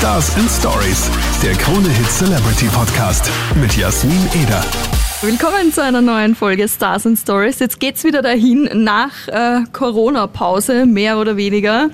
Stars and Stories, der Krone Hit Celebrity Podcast mit Jasmin Eder. Willkommen zu einer neuen Folge Stars and Stories. Jetzt geht's wieder dahin nach äh, Corona-Pause, mehr oder weniger.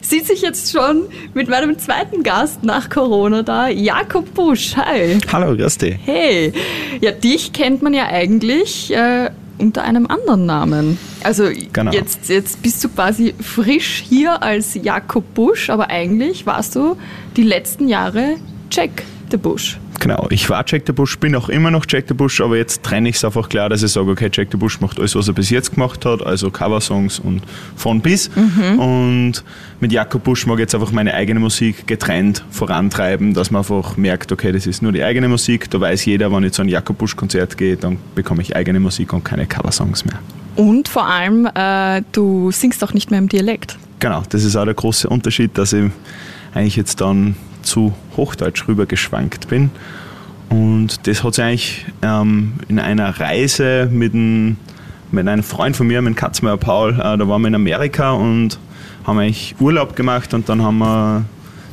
Sieht sich jetzt schon mit meinem zweiten Gast nach Corona da, Jakob Busch. Hi. Hallo, grüß dich. Hey. Ja, dich kennt man ja eigentlich äh, unter einem anderen Namen. Also Genau. jetzt, jetzt bist du quasi frisch hier als Jakob Busch, aber eigentlich warst du die letzten Jahre Jack the Busch. Genau, ich war Jack the Bush, bin auch immer noch Jack the Bush, aber jetzt trenne ich es einfach klar, dass ich sage, okay, Jack the Bush macht alles, was er bis jetzt gemacht hat, also Coversongs und von bis. Und mit Jakob Busch mag ich jetzt einfach meine eigene Musik getrennt vorantreiben, dass man einfach merkt, okay, das ist nur die eigene Musik, da weiß jeder, wenn ich zu einem Jakob Busch Konzert gehe, dann bekomme ich eigene Musik und keine Coversongs mehr. Und vor allem, äh, du singst auch nicht mehr im Dialekt. Genau, das ist auch der große Unterschied, dass ich eigentlich jetzt dann zu Hochdeutsch rüber geschwankt bin. Und das hat sich eigentlich ähm, in einer Reise mit, einem- mit einem Freund von mir, mit Katzmeier Paul, äh, da waren wir in Amerika und haben eigentlich Urlaub gemacht und dann haben wir,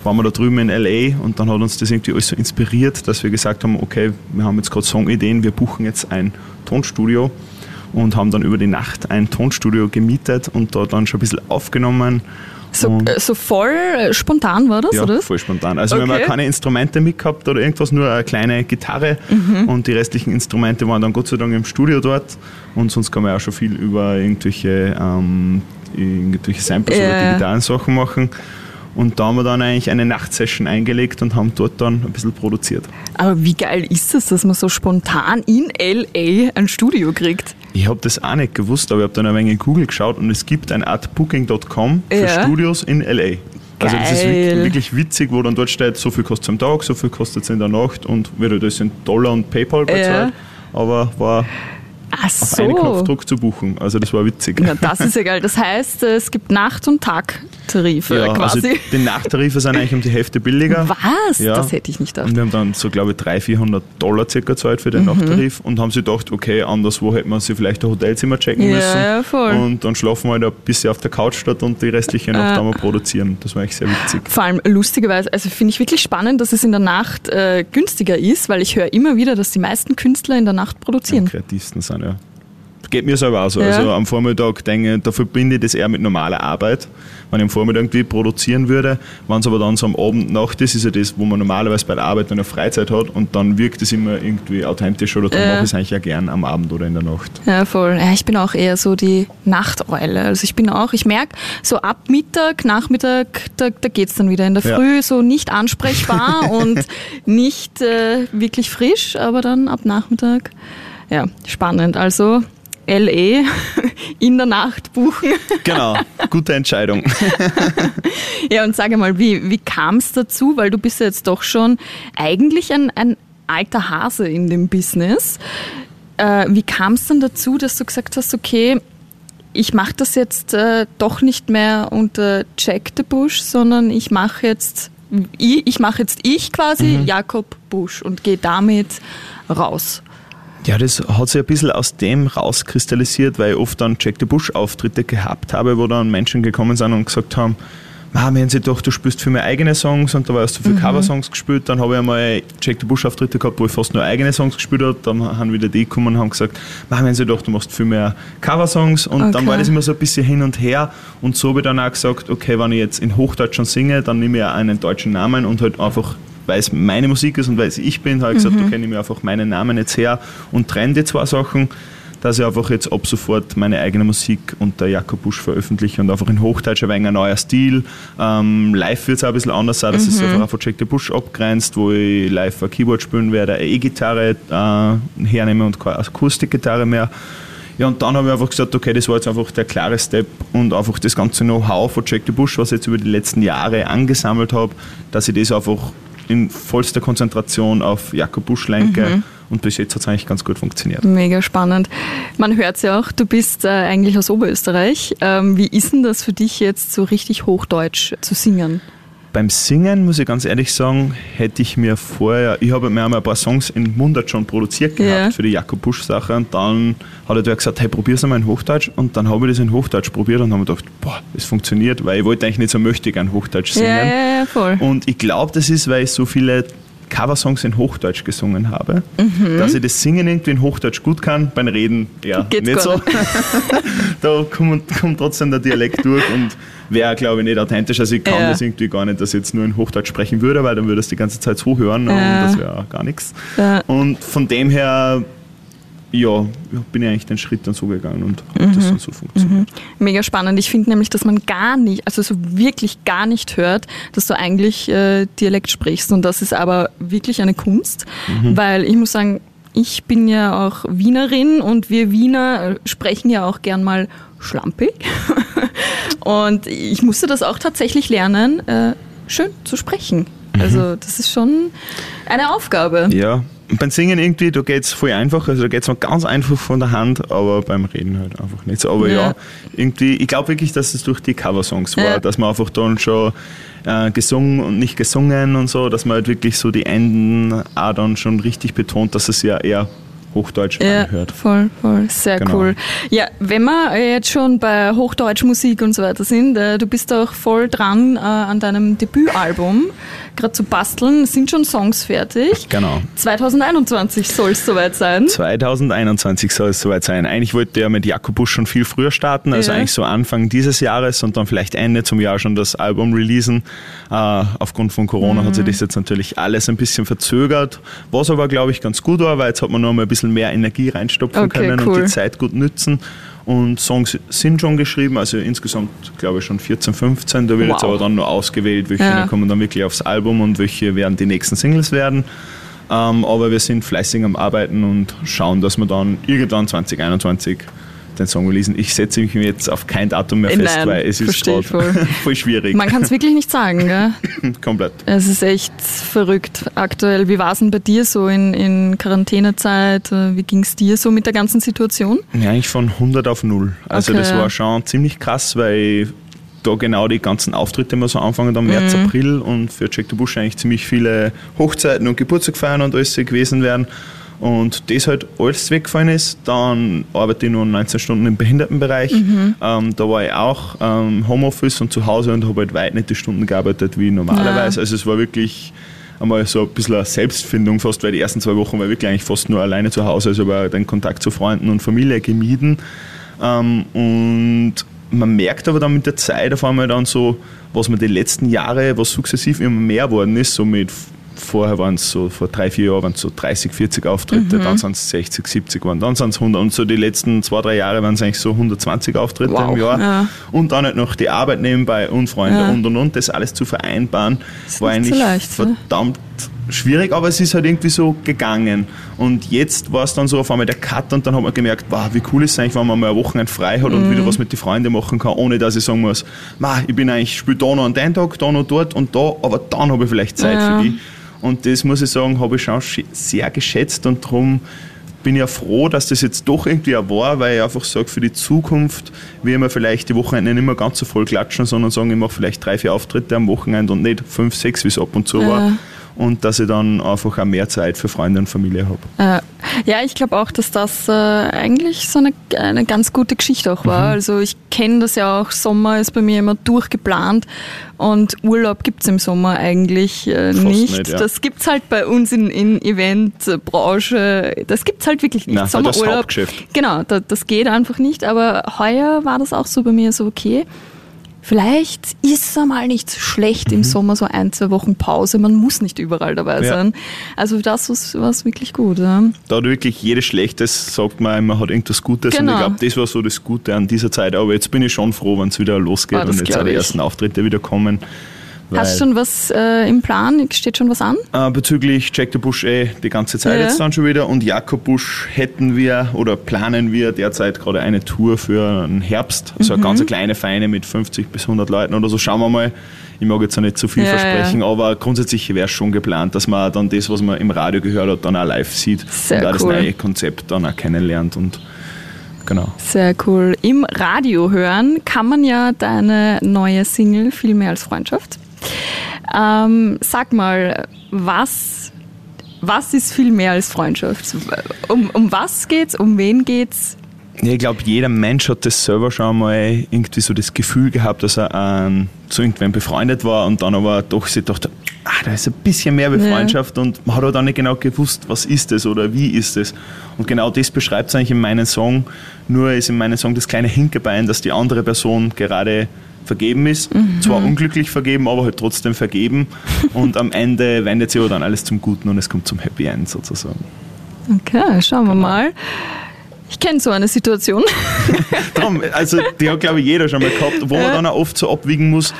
waren wir da drüben in L.A. und dann hat uns das irgendwie alles so inspiriert, dass wir gesagt haben, okay, wir haben jetzt gerade Songideen, wir buchen jetzt ein Tonstudio und haben dann über die Nacht ein Tonstudio gemietet und da dann schon ein bisschen aufgenommen. So, Und- äh, so voll äh, spontan war das, ja, oder? voll spontan. Also wir Okay. haben auch keine Instrumente mitgehabt oder irgendwas, nur eine kleine Gitarre Mhm. und die restlichen Instrumente waren dann Gott sei Dank im Studio dort und sonst kann man auch schon viel über irgendwelche, ähm, irgendwelche Samples Ja, oder ja. digitalen Sachen machen. Und da haben wir dann eigentlich eine Nachtsession eingelegt und haben dort dann ein bisschen produziert. Aber wie geil ist es, dass man so spontan in L.A. ein Studio kriegt? Ich habe das auch nicht gewusst, aber ich habe dann ein wenig in Google geschaut und es gibt eine Art Booking.com für Ja. Studios in LA. Also das ist Geil. wirklich, witzig, wo dann dort steht, so viel kostet es am Tag, so viel kostet es in der Nacht und wird das in Dollar und PayPal bezahlt. Aber war Ach auf einen so. Knopfdruck zu buchen. Also das war witzig. Na, das ist ja geil. Das heißt, es gibt Nacht- und Tagtarife ja, also quasi. die Nachtarife sind eigentlich um die Hälfte billiger. Was? Ja. Das hätte ich nicht gedacht. Und wir haben dann so, glaube ich, 300, 400 Dollar circa gezahlt für den Mhm. Nachttarif und haben sich gedacht, okay, anderswo hätte man sich vielleicht ein Hotelzimmer checken Ja, müssen. ja, voll. Und dann schlafen wir halt ein bisschen auf der Couch statt und die restliche Nacht Äh. haben wir produzieren. Das war eigentlich sehr witzig. Vor allem lustigerweise, also finde ich wirklich spannend, dass es in der Nacht äh, günstiger ist, weil ich höre immer wieder, dass die meisten Künstler in der Nacht Am produzieren. kreativsten sind, ja. Geht mir selber auch so. Ja. Also am Vormittag denke ich, da verbinde ich das eher mit normaler Arbeit. Wenn ich am Vormittag irgendwie produzieren würde, wenn es aber dann so am Abend Nacht ist, ist ja das, wo man normalerweise bei der Arbeit dann eine Freizeit hat und dann wirkt es immer irgendwie authentisch oder dann Ja. mache ich es eigentlich ja gern am Abend oder in der Nacht. Ja, voll. Ja, ich bin auch eher so die Nachteule. Also ich bin auch, ich merke, so ab Mittag, Nachmittag, da, da geht's dann wieder. In der. Früh so nicht ansprechbar und nicht äh, wirklich frisch, aber dann ab Nachmittag, ja, spannend. Also LE in der Nacht buchen. Genau, gute Entscheidung. Ja, und sage mal, wie, wie kam es dazu? Weil du bist ja jetzt doch schon eigentlich ein, ein alter Hase in dem Business. Äh, wie kam es dann dazu, dass du gesagt hast, okay, ich mache das jetzt äh, doch nicht mehr unter Jack the Bush, sondern ich mache jetzt ich, ich mache jetzt ich quasi Jakob Busch und gehe damit raus. Ja, das hat sich ein bisschen aus dem rauskristallisiert, weil ich oft dann Jack the Bush Auftritte gehabt habe, wo dann Menschen gekommen sind und gesagt haben, haben sie doch, du spielst für meine eigene Songs und da war hast du für Coversongs gespielt. Dann habe ich einmal Jack the Bush Auftritte gehabt, wo ich fast nur eigene Songs gespielt habe. Dann haben wieder die gekommen und haben gesagt, haben sie doch, du machst viel mehr Coversongs. Und Okay. dann war das immer so ein bisschen hin und her. Und so habe ich dann auch gesagt, okay, wenn ich jetzt in Hochdeutsch schon singe, dann nehme ich auch einen deutschen Namen und halt einfach weil es meine Musik ist und weil es ich bin, habe ich gesagt, okay, nehme ich einfach meinen Namen jetzt her und trenne die zwei Sachen, dass ich einfach jetzt ab sofort meine eigene Musik unter Jakob Busch veröffentliche und einfach in Hochdeutsch ein wenig ein neuer Stil. Ähm, live wird es auch ein bisschen anders sein, dass es einfach auch von Jack the Bush abgrenzt, wo ich live ein Keyboard spielen werde, eine E-Gitarre äh, hernehme und keine Akustikgitarre mehr. Ja, und dann habe ich einfach gesagt, okay, das war jetzt einfach der klare Step und einfach das ganze Know-how von Jack the Bush, was ich jetzt über die letzten Jahre angesammelt habe, dass ich das einfach in vollster Konzentration auf Jakob Busch lenke. Und bis jetzt hat es eigentlich ganz gut funktioniert. Mega spannend. Man hört ja auch, du bist äh, eigentlich aus Oberösterreich. Ähm, wie ist denn das für dich jetzt so richtig Hochdeutsch zu singen? Beim Singen, muss ich ganz ehrlich sagen, hätte ich mir vorher, ich habe mir einmal ein paar Songs in Mundart schon produziert gehabt Ja. für die Jakob Busch Sache und dann hat er gesagt, hey, probier's einmal in Hochdeutsch und dann habe ich das in Hochdeutsch probiert und habe mir gedacht, boah, es funktioniert, weil ich wollte eigentlich nicht so möchte gern Hochdeutsch singen. Ja, ja, ja, voll. Und ich glaube, das ist, weil ich so viele Coversongs in Hochdeutsch gesungen habe, dass ich das Singen irgendwie in Hochdeutsch gut kann, beim Reden eher Mhm. Geht nicht so. da kommt, kommt trotzdem der Dialekt durch und wäre, glaube ich, nicht authentisch. Also ich kann Ja. das irgendwie gar nicht, dass ich jetzt nur in Hochdeutsch sprechen würde, weil dann würde es die ganze Zeit so hören Ja. und das wäre gar nichts. Ja. Und von dem her, ja, bin ich eigentlich den Schritt dann so gegangen und Mhm. das dann so funktioniert. Mega spannend. Ich finde nämlich, dass man gar nicht, also so wirklich gar nicht hört, dass du eigentlich äh, Dialekt sprichst. Und das ist aber wirklich eine Kunst, weil ich muss sagen, ich bin ja auch Wienerin und wir Wiener äh, sprechen ja auch gern mal schlampig. und ich musste das auch tatsächlich lernen, äh, schön zu sprechen. Also das ist schon eine Aufgabe. Ja, beim Singen irgendwie, da geht es voll einfach, also da geht es noch ganz einfach von der Hand, aber beim Reden halt einfach nicht so. Aber ja, Ja. irgendwie, ich glaube wirklich, dass es durch die Coversongs war, Ja. dass man einfach dann schon äh, gesungen und nicht gesungen und so, dass man halt wirklich so die Enden auch dann schon richtig betont, dass es ja eher Hochdeutsch Ja, anhört. voll, voll, sehr Genau. cool. Ja, wenn wir jetzt schon bei Hochdeutschmusik und so weiter sind, äh, du bist auch voll dran äh, an deinem Debütalbum, gerade zu basteln, sind schon Songs fertig. Genau. 2021 soll es soweit sein. 2021 soll es soweit sein. Eigentlich wollte er mit Jakob Busch schon viel früher starten, also Ja. eigentlich so Anfang dieses Jahres und dann vielleicht Ende zum Jahr schon das Album releasen. Äh, aufgrund von Corona hat sich Mhm. das jetzt natürlich alles ein bisschen verzögert, was aber, glaube ich, ganz gut war, weil jetzt hat man noch mal ein bisschen mehr Energie reinstopfen Okay, können und cool. die Zeit gut nützen. Und Songs sind schon geschrieben, also insgesamt glaube ich schon 14, 15. Da wird jetzt Wow. aber dann nur ausgewählt, welche Ja. kommen dann wirklich aufs Album und welche werden die nächsten Singles werden. Ähm, aber wir sind fleißig am Arbeiten und schauen, dass wir dann irgendwann 2021 den Song releasen. Ich setze mich jetzt auf kein Datum mehr fest, nein, weil es ist voll. voll schwierig. Man kann es wirklich nicht sagen, gell? Komplett. Es ist echt verrückt aktuell. Wie war es denn bei dir so in, in Quarantänezeit? Wie ging es dir so mit der ganzen Situation? Ja, eigentlich von 100 auf 0. Also Okay, das war schon ziemlich krass, weil da genau die ganzen Auftritte immer so anfangen am März, Mhm. April und für Jack the Bush eigentlich ziemlich viele Hochzeiten und Geburtstag feiern und alles gewesen wären. Und das halt alles weggefallen ist, dann arbeite ich nur 19 Stunden im Behindertenbereich. Mhm. Ähm, da war ich auch ähm, Homeoffice und zu Hause und habe halt weit nicht die Stunden gearbeitet wie normalerweise. Also es war wirklich einmal so ein bisschen eine Selbstfindung fast, weil die ersten zwei Wochen war ich wirklich eigentlich fast nur alleine zu Hause, also war den Kontakt zu Freunden und Familie gemieden. Ähm, und man merkt aber dann mit der Zeit auf einmal dann so, was man die letzten Jahre, was sukzessiv immer mehr worden ist, so mit vorher waren es so, vor drei, vier Jahren waren es so 30, 40 Auftritte, dann sind es 60, 70 waren, dann sind es 100 und so die letzten zwei, drei Jahre waren es eigentlich so 120 Auftritte Wow, im Jahr. ja. Und dann halt noch die Arbeit nebenbei und Freunde Ja. und und und, das alles zu vereinbaren, Ist war so eigentlich leicht, ne? verdammt schwierig, aber es ist halt irgendwie so gegangen. Und jetzt war es dann so auf einmal der Cut und dann hat man gemerkt, wow, wie cool ist es eigentlich, wenn man mal ein Wochenende frei hat Mhm. und wieder was mit den Freunden machen kann, ohne dass ich sagen muss, ma, ich bin eigentlich, spiele da noch an den Tag, da noch dort und da, aber dann habe ich vielleicht Zeit Ja. für die. Und das muss ich sagen, habe ich schon sch- sehr geschätzt und darum bin ich ja froh, dass das jetzt doch irgendwie auch war, weil ich einfach sage, für die Zukunft will man vielleicht die Wochenende nicht mehr ganz so voll klatschen, sondern sagen, ich mache vielleicht drei, vier Auftritte am Wochenende und nicht fünf, sechs, wie es ab und zu Ja. war. Und dass ich dann einfach auch mehr Zeit für Freunde und Familie habe. Äh, ja, ich glaube auch, dass das äh, eigentlich so eine, eine ganz gute Geschichte auch war. Also ich kenne das ja auch, Sommer ist bei mir immer durchgeplant und Urlaub gibt's im Sommer eigentlich äh, nicht. nicht, ja. Das gibt's halt bei uns in, in Eventbranche, das gibt's halt wirklich nicht. Nein, halt das Sommerurlaub, Hauptgeschäft. genau, da, das geht einfach nicht, aber heuer war das auch so bei mir so, okay, Vielleicht ist es mal nicht so schlecht im Sommer so ein, zwei Wochen Pause. Man muss nicht überall dabei Mhm. Ja. sein. Also das war es wirklich gut. Ja. Da hat wirklich jedes Schlechtes, sagt man, man hat irgendwas Gutes. Genau. Und ich glaube, das war so das Gute an dieser Zeit. Aber jetzt bin ich schon froh, wenn es wieder losgeht Ah, und jetzt auch die ersten Auftritte wieder kommen. Hast du schon was äh, im Plan? Steht schon was an? Äh, bezüglich Jack the Bush eh die ganze Zeit Ja. jetzt dann schon wieder und Jakob Busch hätten wir oder planen wir derzeit gerade eine Tour für den Herbst. So Mhm. eine ganz kleine Feine mit 50 bis 100 Leuten oder so. Schauen wir mal. Ich mag jetzt auch nicht zu viel Ja, versprechen, aber grundsätzlich wäre es schon geplant, dass man dann das, was man im Radio gehört hat, dann auch live sieht Sehr und auch das cool. neue Konzept dann auch kennenlernt und genau. Sehr cool. Im Radio hören kann man ja deine neue Single viel mehr als Freundschaft. Ähm, sag mal, was, was ist viel mehr als Freundschaft? Um, um was geht's? Um wen geht's? Ja, ich glaube, jeder Mensch hat das selber schon mal irgendwie so das Gefühl gehabt, dass er ähm, zu irgendwem befreundet war und dann aber doch sich dachte, ah, da ist ein bisschen mehr wie Freundschaft ja. und man hat auch dann nicht genau gewusst, was ist das oder wie ist es. Und genau das beschreibt es eigentlich in meinem Song. Nur ist in meinem Song das kleine Hinkerbein, dass die andere Person gerade vergeben ist. Mhm. Zwar unglücklich vergeben, aber halt trotzdem vergeben. Und am Ende wendet sich aber dann alles zum Guten und es kommt zum Happy End sozusagen. Okay, schauen wir mal. Ich kenne so eine Situation. Darum, also die hat, glaube ich, jeder schon mal gehabt, wo man dann auch oft so abwiegen muss,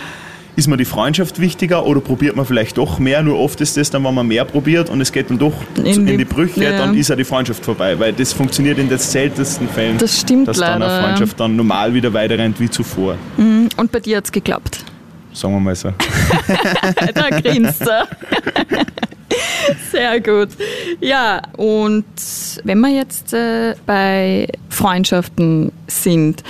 ist mir die Freundschaft wichtiger oder probiert man vielleicht doch mehr? Nur oft ist das dann, wenn man mehr probiert und es geht dann doch in, in die, die, Brüche, ja. dann ist ja die Freundschaft vorbei, weil das funktioniert in den seltensten Fällen, das stimmt dass leider, dann eine Freundschaft dann normal wieder weiterrennt wie zuvor. Mhm. Und bei dir hat es geklappt? Sagen wir mal so. da grinst er. Sehr gut. Ja, und wenn wir jetzt äh, bei Freundschaften sind,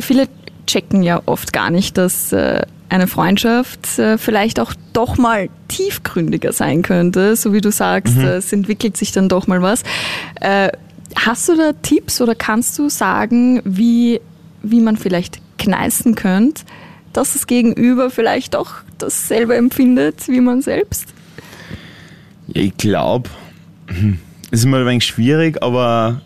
viele checken ja oft gar nicht, dass äh, eine Freundschaft äh, vielleicht auch doch mal tiefgründiger sein könnte, so wie du sagst, mhm. es entwickelt sich dann doch mal was. Äh, hast du da Tipps oder kannst du sagen, wie, wie man vielleicht kneißen könnte, dass das Gegenüber vielleicht doch dasselbe empfindet wie man selbst? Ja, ich glaube, es ist immer ein wenig schwierig, aber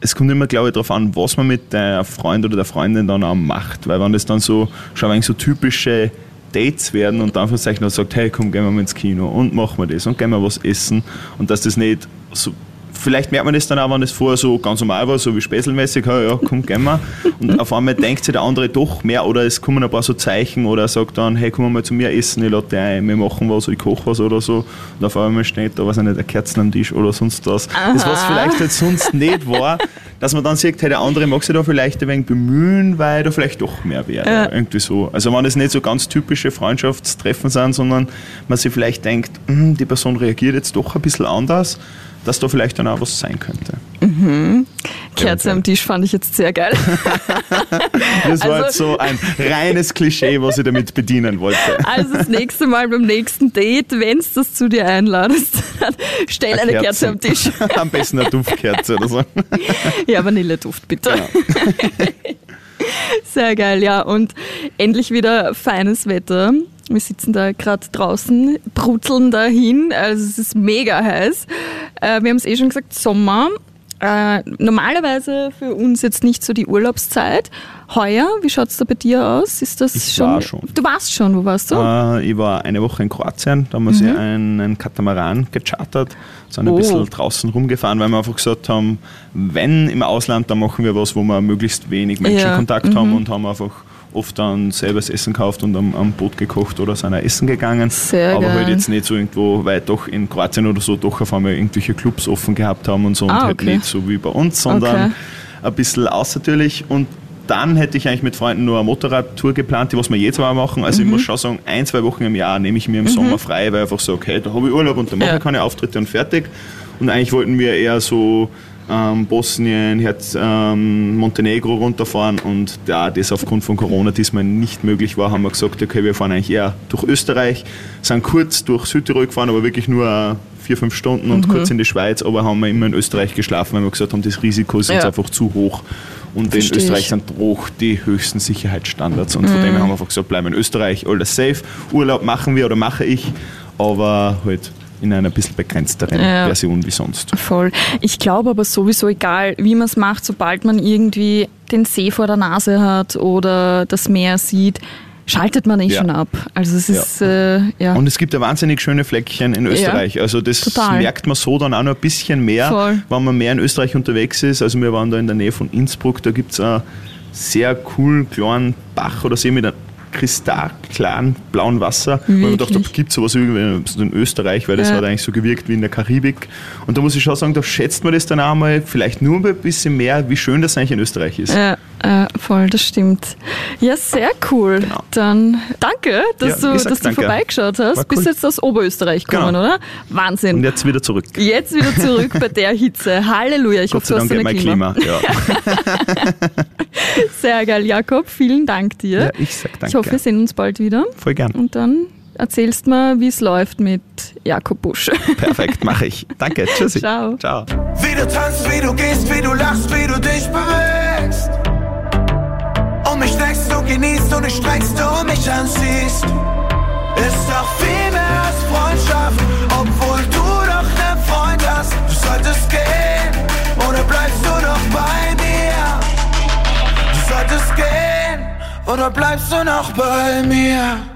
es kommt immer, glaube ich, darauf an, was man mit der Freund oder der Freundin dann auch macht. Weil wenn das dann so schon ein so typische Dates werden und dann vielleicht noch sagt, hey, komm, gehen wir mal ins Kino und machen wir das und gehen wir was essen und dass das nicht so vielleicht merkt man das dann auch, wenn das vorher so ganz normal war, so wie späßelmäßig, ja, komm, gehen wir. Und auf einmal denkt sich der andere doch mehr oder es kommen ein paar so Zeichen oder er sagt dann, hey, komm mal zu mir essen, ich lade dich ein, wir machen was, ich koche was oder so. Und auf einmal steht da, was nicht, eine Kerzen am Tisch oder sonst was. Aha. Das, was vielleicht halt sonst nicht war, dass man dann sieht, hey, der andere mag sich da vielleicht ein wenig bemühen, weil da vielleicht doch mehr wäre. Ja. Irgendwie so. Also wenn es nicht so ganz typische Freundschaftstreffen sind, sondern man sich vielleicht denkt, hm, die Person reagiert jetzt doch ein bisschen anders, dass da vielleicht dann auch was sein könnte. Mhm. Kerze am Tisch fand ich jetzt sehr geil. das war also, jetzt so ein reines Klischee, was ich damit bedienen wollte. Also das nächste Mal beim nächsten Date, wenn es das zu dir einladest, stell eine, eine Kerze. Kerze. am Tisch. Am besten eine Duftkerze oder so. Ja, Vanilleduft, bitte. Genau. Sehr geil, ja. Und endlich wieder feines Wetter. Wir sitzen da gerade draußen, brutzeln dahin. Also es ist mega heiß. Äh, wir haben es eh schon gesagt, Sommer. Äh, normalerweise für uns jetzt nicht so die Urlaubszeit. Heuer, wie schaut es da bei dir aus? Ist das ich schon, war schon. Du warst schon, wo warst du? Äh, ich war eine Woche in Kroatien, da haben wir mhm. einen Katamaran gechartert, sind oh. ein bisschen draußen rumgefahren, weil wir einfach gesagt haben, wenn im Ausland, dann machen wir was, wo wir möglichst wenig Menschenkontakt ja. mhm. haben und haben einfach oft dann selber das Essen gekauft und am, am Boot gekocht oder sind auch essen gegangen. Sehr aber geil. halt jetzt nicht so irgendwo, weil doch in Kroatien oder so doch auf einmal irgendwelche Clubs offen gehabt haben und so ah, und halt nicht so wie bei uns, sondern okay. ein bisschen außertürlich und dann hätte ich eigentlich mit Freunden nur eine Motorradtour geplant, die was wir jetzt mal machen. Also mhm. ich muss schon sagen, ein, zwei Wochen im Jahr nehme ich mir im mhm. Sommer frei, weil ich einfach so, okay, da habe ich Urlaub und dann mache ja. ich keine Auftritte und fertig. Und eigentlich wollten wir eher so ähm, Bosnien, Herz, ähm, Montenegro runterfahren und da das aufgrund von Corona diesmal nicht möglich war, haben wir gesagt, okay, wir fahren eigentlich eher durch Österreich, sind kurz durch Südtirol gefahren, aber wirklich nur vier, fünf Stunden und mhm. kurz in die Schweiz, aber haben wir immer in Österreich geschlafen, weil wir gesagt haben, das Risiko ist ja. uns einfach zu hoch. Und Versteh in Österreich ich. sind hoch die höchsten Sicherheitsstandards. Und mhm. von dem her haben wir einfach gesagt, bleiben in Österreich, alles safe. Urlaub machen wir oder mache ich, aber halt in einer bisschen begrenzteren ja, Version wie sonst. Voll. Ich glaube aber sowieso, egal wie man es macht, sobald man irgendwie den See vor der Nase hat oder das Meer sieht, schaltet man eh ja. schon ab. Also es ist ja. Äh, ja. Und es gibt ja wahnsinnig schöne Fleckchen in Österreich. Ja, also das total. merkt man so dann auch noch ein bisschen mehr, Voll. wenn man mehr in Österreich unterwegs ist. Also wir waren da in der Nähe von Innsbruck, da gibt es einen sehr coolen kleinen Bach oder See mit einem kristallklaren blauen Wasser. Wirklich? Weil man dachte, gibt es sowas irgendwie in Österreich, weil das ja. hat eigentlich so gewirkt wie in der Karibik. Und da muss ich schon sagen, da schätzt man das dann auch mal vielleicht nur ein bisschen mehr, wie schön das eigentlich in Österreich ist. Ja, voll, das stimmt. Ja, sehr cool. Genau. Dann danke, dass ja, du, dass du vorbeigeschaut hast. Cool. Bist jetzt aus Oberösterreich gekommen, genau. oder? Wahnsinn. Und jetzt wieder zurück. Jetzt wieder zurück bei der Hitze. Halleluja. Ich Gott hoffe, du hast eine Klima. Klima. Ja. sehr geil, Jakob. Vielen Dank dir. Ja, ich sag danke. Ich hoffe, wir sehen uns bald wieder. Voll gern. Und dann erzählst mir, wie es läuft mit Jakob Busch. Perfekt, mache ich. Danke, tschüssi. Ciao. Ciao. Wie du tanzt, wie du gehst, wie du lachst, wie du dich bewegst. Mich denkst du genießt und ich streckst du mich anziehst. Ist doch viel mehr als Freundschaft, obwohl du doch nen Freund hast. Du solltest gehen, oder bleibst du noch bei mir? Du solltest gehen, oder bleibst du noch bei mir?